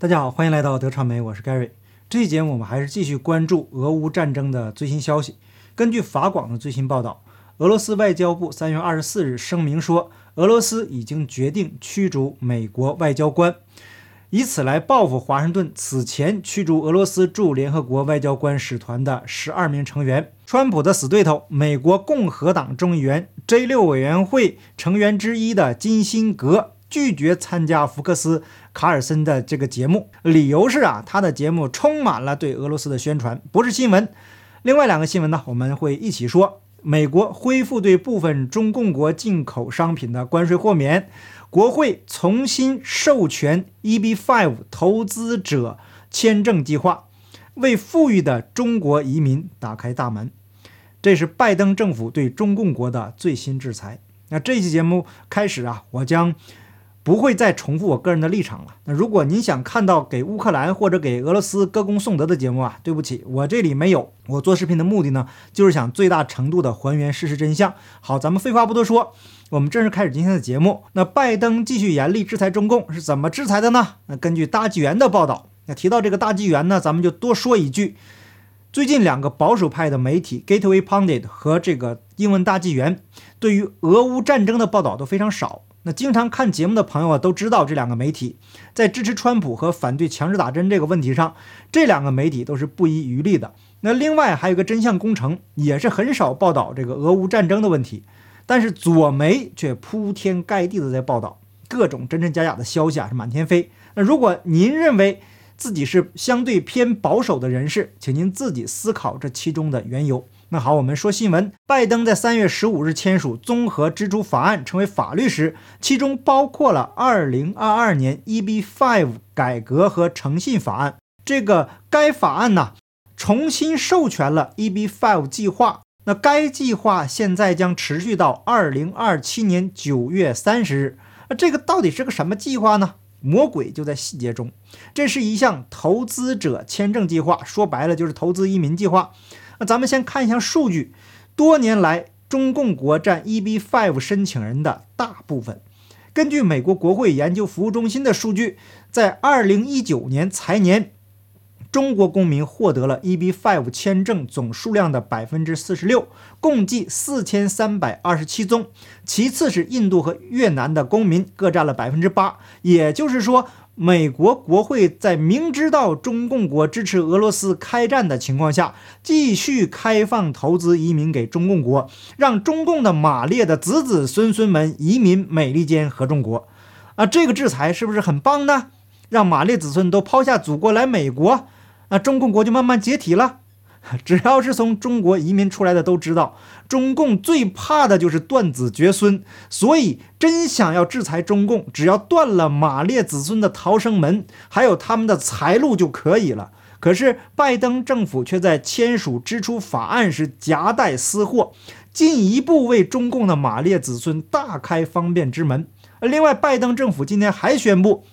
大家好，欢迎来到德传媒，我是 Gary。这期节我们还是继续关注俄乌战争的最新消息。根据法广的最新报道，俄罗斯外交部三月二十四日声明说，俄罗斯已经决定驱逐美国外交官，以此来报复华盛顿此前驱逐俄罗斯驻联合国外交官使团的十二名成员。川普的死对头，美国共和党众议员 J 六委员会成员之一的金辛格。拒绝参加福克斯卡尔森的这个节目，理由是啊，他的节目充满了对俄罗斯的宣传，不是新闻。另外两个新闻呢，我们会一起说。美国恢复对部分中共国进口商品的关税豁免，国会重新授权 EB-5 投资者签证计划，为富裕的中国移民打开大门。这是拜登政府对中共国的最新制裁。那这期节目开始啊，我将。不会再重复我个人的立场了。那如果您想看到给乌克兰或者给俄罗斯歌功颂德的节目啊，对不起，我这里没有。我做视频的目的呢，就是想最大程度的还原事实真相。好，咱们废话不多说，我们正式开始今天的节目。那拜登继续严厉制裁中共是怎么制裁的呢？那根据大纪元的报道，那提到这个大纪元呢，咱们就多说一句，最近两个保守派的媒体 Gateway Pundit 和这个英文大纪元对于俄乌战争的报道都非常少。那经常看节目的朋友啊，都知道这两个媒体在支持川普和反对强制打针这个问题上，这两个媒体都是不遗余力的。那另外还有个真相工程，也是很少报道这个俄乌战争的问题，但是左媒却铺天盖地的在报道各种真真假假的消息啊，是满天飞。那如果您认为自己是相对偏保守的人士，请您自己思考这其中的缘由。那好，我们说新闻。拜登在三月十五日签署综合支出法案，成为法律时，其中包括了二零二二年 EB-5 改革和诚信法案。这个该法案呢，重新授权了 EB-5 计划。那该计划现在将持续到二零二七年九月三十日。那这个到底是个什么计划呢？魔鬼就在细节中。这是一项投资者签证计划，说白了就是投资移民计划。那咱们先看一下数据，多年来中共国占 EB-5 申请人的大部分。根据美国国会研究服务中心的数据，在2019年财年，中国公民获得了 EB-5 签证总数量的百分之四十六，共计四千三百二十七宗。其次是印度和越南的公民各占了百分之八，也就是说。美国国会在明知道中共国支持俄罗斯开战的情况下，继续开放投资移民给中共国，让中共的马列的子子孙孙们移民美利坚合众国。啊，这个制裁是不是很棒呢？让马列子孙都抛下祖国来美国，啊，中共国就慢慢解体了。只要是从中国移民出来的都知道，中共最怕的就是断子绝孙。所以，真想要制裁中共，只要断了马列子孙的逃生门，还有他们的财路就可以了。可是，拜登政府却在签署支出法案时夹带私货，进一步为中共的马列子孙大开方便之门。另外，拜登政府今天还宣布。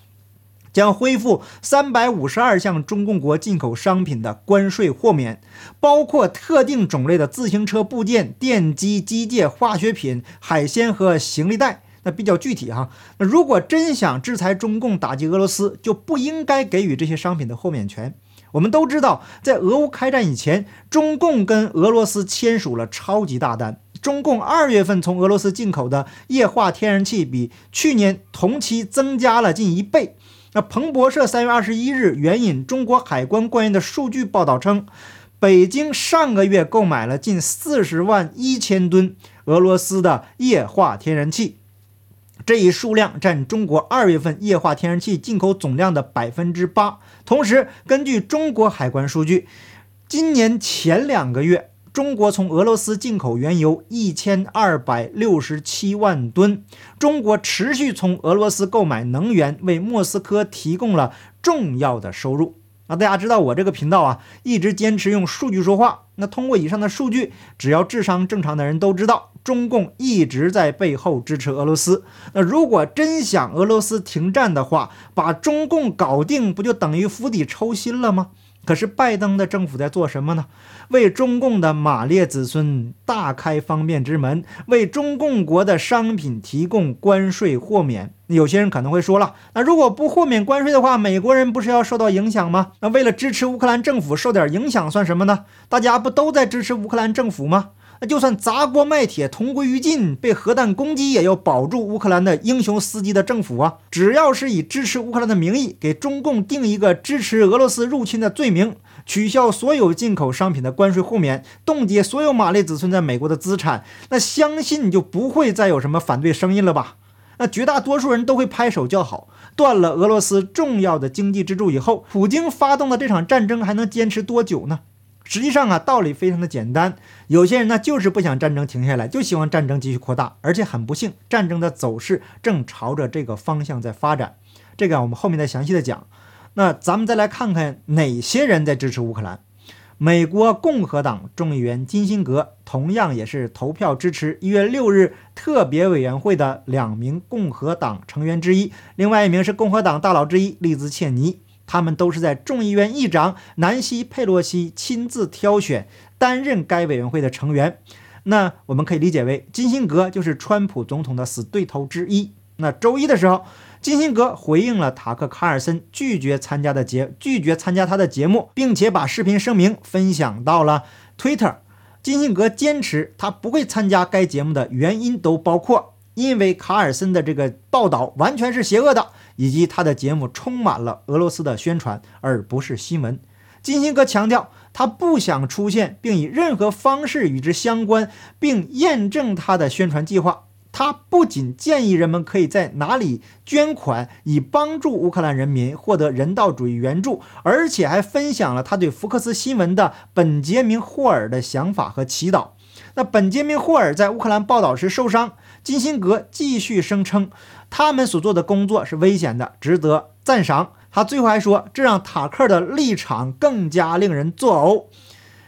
将恢复三百五十二项中共国进口商品的关税豁免，包括特定种类的自行车部件、电机、机械、化学品、海鲜和行李袋。那比较具体哈。那如果真想制裁中共、打击俄罗斯，就不应该给予这些商品的豁免权。我们都知道，在俄乌开战以前，中共跟俄罗斯签署了超级大单。中共二月份从俄罗斯进口的液化天然气比去年同期增加了近一倍。那彭博社三月二十一日援引中国海关官员的数据报道称，北京上个月购买了近四十万一千吨俄罗斯的液化天然气，这一数量占中国二月份液化天然气进口总量的百分之八。同时，根据中国海关数据，今年前两个月。中国从俄罗斯进口原油一千二百六十七万吨。中国持续从俄罗斯购买能源，为莫斯科提供了重要的收入。那大家知道我这个频道啊，一直坚持用数据说话。那通过以上的数据，只要智商正常的人都知道，中共一直在背后支持俄罗斯。那如果真想俄罗斯停战的话，把中共搞定，不就等于釜底抽薪了吗？可是拜登的政府在做什么呢？为中共的马列子孙大开方便之门，为中共国的商品提供关税豁免。有些人可能会说了，那如果不豁免关税的话，美国人不是要受到影响吗？那为了支持乌克兰政府受点影响算什么呢？大家不都在支持乌克兰政府吗？那就算砸锅卖铁，同归于尽，被核弹攻击，也要保住乌克兰的英雄司机的政府啊！只要是以支持乌克兰的名义，给中共定一个支持俄罗斯入侵的罪名，取消所有进口商品的关税豁免，冻结所有马列子孙在美国的资产，那相信就不会再有什么反对声音了吧？那绝大多数人都会拍手叫好。断了俄罗斯重要的经济支柱以后，普京发动的这场战争还能坚持多久呢？实际上啊，道理非常的简单。有些人呢，就是不想战争停下来，就希望战争继续扩大，而且很不幸，战争的走势正朝着这个方向在发展。这个我们后面再详细的讲。那咱们再来看看哪些人在支持乌克兰。美国共和党众议员金辛格同样也是投票支持一月六日特别委员会的两名共和党成员之一，另外一名是共和党大佬之一利兹切尼。他们都是在众议院议长南希·佩洛西亲自挑选担任该委员会的成员。那我们可以理解为，金辛格就是川普总统的死对头之一。那周一的时候，金辛格回应了塔克·卡尔森拒绝参加的节拒绝参加他的节目，并且把视频声明分享到了 Twitter。金辛格坚持他不会参加该节目的原因都包括，因为卡尔森的这个报道完全是邪恶的。以及他的节目充满了俄罗斯的宣传，而不是新闻。金星哥强调，他不想出现，并以任何方式与之相关，并验证他的宣传计划。他不仅建议人们可以在哪里捐款，以帮助乌克兰人民获得人道主义援助，而且还分享了他对福克斯新闻的本杰明·霍尔的想法和祈祷。那本杰明·霍尔在乌克兰报道时受伤，金辛格继续声称。他们所做的工作是危险的，值得赞赏。他最后还说，这让塔克的立场更加令人作呕。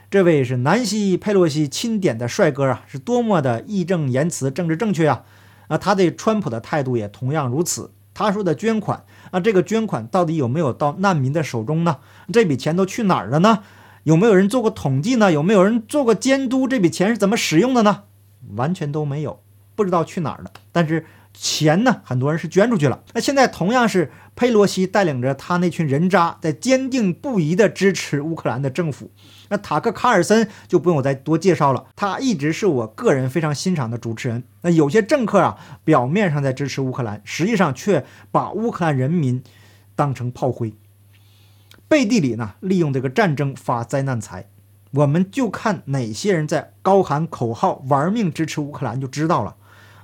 这位是南希·佩洛西钦点的帅哥啊，是多么的义正言辞、政治正确啊！啊，他对川普的态度也同样如此。他说的捐款啊，这个捐款到底有没有到难民的手中呢？这笔钱都去哪儿了呢？有没有人做过统计呢？有没有人做过监督？这笔钱是怎么使用的呢？完全都没有，不知道去哪儿了。但是。钱呢？很多人是捐出去了。那现在同样是佩洛西带领着他那群人渣，在坚定不移地支持乌克兰的政府。那塔克·卡尔森就不用我再多介绍了，他一直是我个人非常欣赏的主持人。那有些政客啊，表面上在支持乌克兰，实际上却把乌克兰人民当成炮灰，背地里呢利用这个战争发灾难财。我们就看哪些人在高喊口号、玩命支持乌克兰，就知道了。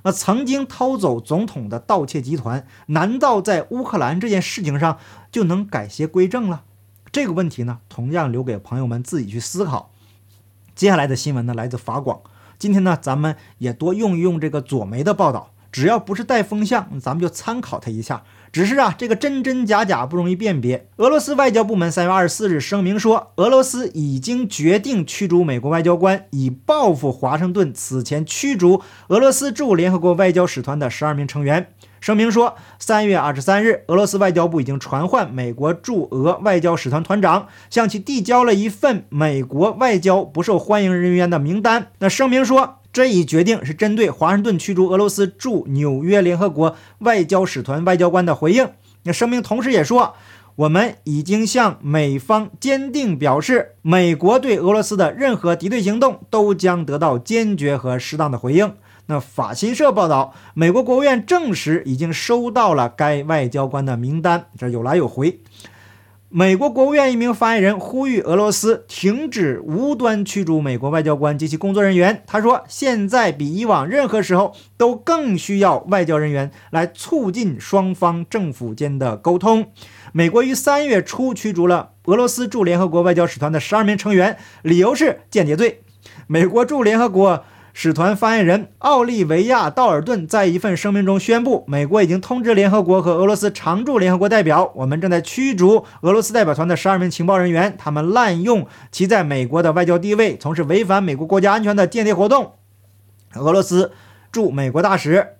那曾经偷走总统的盗窃集团，难道在乌克兰这件事情上就能改邪归正了？这个问题呢，同样留给朋友们自己去思考。接下来的新闻呢，来自法广。今天呢，咱们也多用一用这个左媒的报道，只要不是带风向，咱们就参考它一下。只是啊，这个真真假假不容易辨别。俄罗斯外交部门三月二十四日声明说，俄罗斯已经决定驱逐美国外交官，以报复华盛顿此前驱逐俄罗斯驻联合国外交使团的十二名成员。声明说，三月二十三日，俄罗斯外交部已经传唤美国驻俄外交使团团长，向其递交了一份美国外交不受欢迎人员的名单。那声明说。这一决定是针对华盛顿驱逐俄罗斯驻纽约联合国外交使团外交官的回应。那声明同时也说，我们已经向美方坚定表示，美国对俄罗斯的任何敌对行动都将得到坚决和适当的回应。那法新社报道，美国国务院证实已经收到了该外交官的名单，这有来有回。美国国务院一名发言人呼吁俄罗斯停止无端驱逐美国外交官及其工作人员。他说：“现在比以往任何时候都更需要外交人员来促进双方政府间的沟通。”美国于三月初驱逐了俄罗斯驻联合国外交使团的十二名成员，理由是间谍罪。美国驻联合国。使团发言人奥利维亚·道尔顿在一份声明中宣布，美国已经通知联合国和俄罗斯常驻联合国代表，我们正在驱逐俄罗斯代表团的十二名情报人员，他们滥用其在美国的外交地位，从事违反美国国家安全的间谍活动。俄罗斯驻美国大使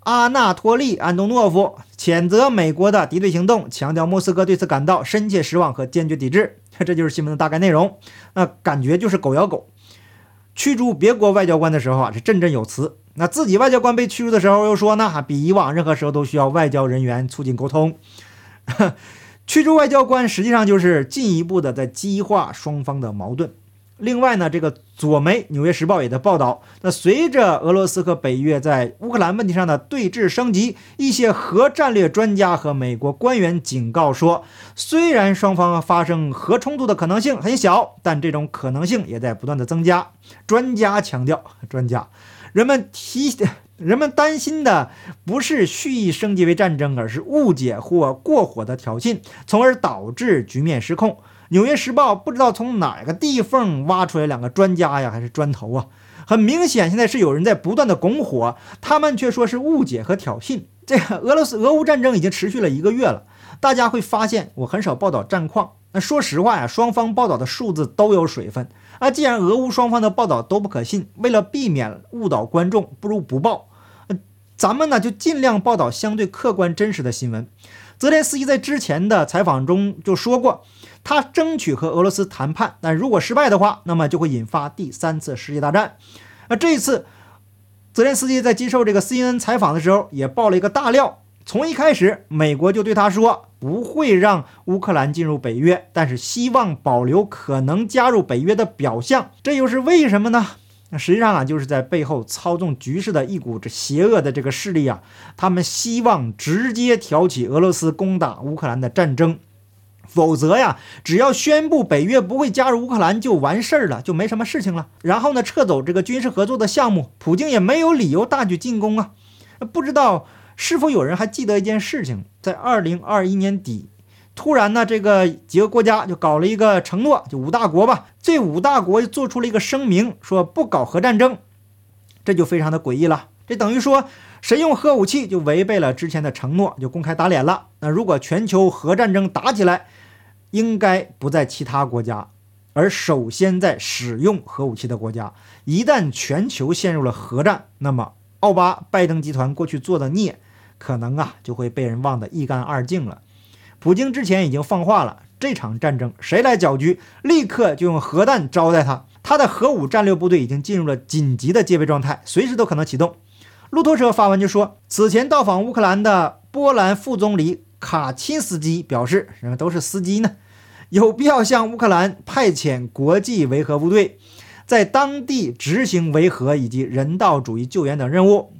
阿纳托利·安东诺夫谴责美国的敌对行动，强调莫斯科对此感到深切失望和坚决抵制。这就是新闻的大概内容。那感觉就是狗咬狗。驱逐别国外交官的时候啊，是振振有词；那自己外交官被驱逐的时候，又说呢，比以往任何时候都需要外交人员促进沟通。驱逐外交官实际上就是进一步的在激化双方的矛盾。另外呢，这个左媒《纽约时报》也在报道，那随着俄罗斯和北约在乌克兰问题上的对峙升级，一些核战略专家和美国官员警告说，虽然双方发生核冲突的可能性很小，但这种可能性也在不断的增加。专家强调，专家，人们提，人们担心的不是蓄意升级为战争，而是误解或过火的挑衅，从而导致局面失控。《纽约时报》不知道从哪个地缝挖出来两个专家呀，还是砖头啊？很明显，现在是有人在不断的拱火，他们却说是误解和挑衅。这个俄罗斯俄乌战争已经持续了一个月了，大家会发现我很少报道战况。那说实话呀，双方报道的数字都有水分啊。既然俄乌双方的报道都不可信，为了避免误导观众，不如不报。咱们呢就尽量报道相对客观真实的新闻。泽连斯基在之前的采访中就说过。他争取和俄罗斯谈判，但如果失败的话，那么就会引发第三次世界大战。那这一次，泽连斯基在接受这个 CNN 采访的时候，也爆了一个大料。从一开始，美国就对他说不会让乌克兰进入北约，但是希望保留可能加入北约的表象。这又是为什么呢？实际上啊，就是在背后操纵局势的一股这邪恶的这个势力啊，他们希望直接挑起俄罗斯攻打乌克兰的战争。否则呀，只要宣布北约不会加入乌克兰就完事儿了，就没什么事情了。然后呢，撤走这个军事合作的项目，普京也没有理由大举进攻啊。不知道是否有人还记得一件事情，在二零二一年底，突然呢，这个几个国家就搞了一个承诺，就五大国吧，这五大国做出了一个声明，说不搞核战争，这就非常的诡异了。这等于说，谁用核武器就违背了之前的承诺，就公开打脸了。那如果全球核战争打起来，应该不在其他国家，而首先在使用核武器的国家。一旦全球陷入了核战，那么奥巴拜登集团过去做的孽，可能啊就会被人忘得一干二净了。普京之前已经放话了，这场战争谁来搅局，立刻就用核弹招待他。他的核武战略部队已经进入了紧急的戒备状态，随时都可能启动。路透社发文就说，此前到访乌克兰的波兰副总理。卡钦斯基表示：“人们都是司机呢，有必要向乌克兰派遣国际维和部队，在当地执行维和以及人道主义救援等任务。”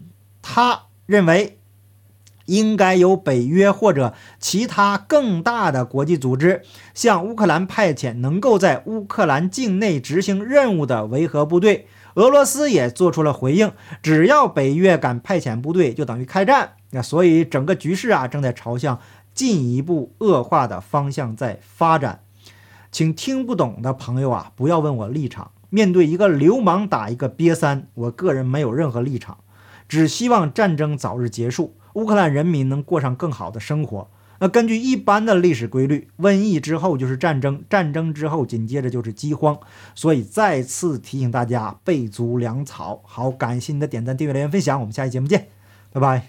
他认为，应该由北约或者其他更大的国际组织向乌克兰派遣能够在乌克兰境内执行任务的维和部队。俄罗斯也做出了回应：只要北约敢派遣部队，就等于开战。那所以整个局势啊，正在朝向进一步恶化的方向在发展。请听不懂的朋友啊，不要问我立场。面对一个流氓打一个瘪三，我个人没有任何立场，只希望战争早日结束，乌克兰人民能过上更好的生活。那根据一般的历史规律，瘟疫之后就是战争，战争之后紧接着就是饥荒。所以再次提醒大家备足粮草。好，感谢您的点赞、订阅、留言、分享，我们下期节目见，拜拜。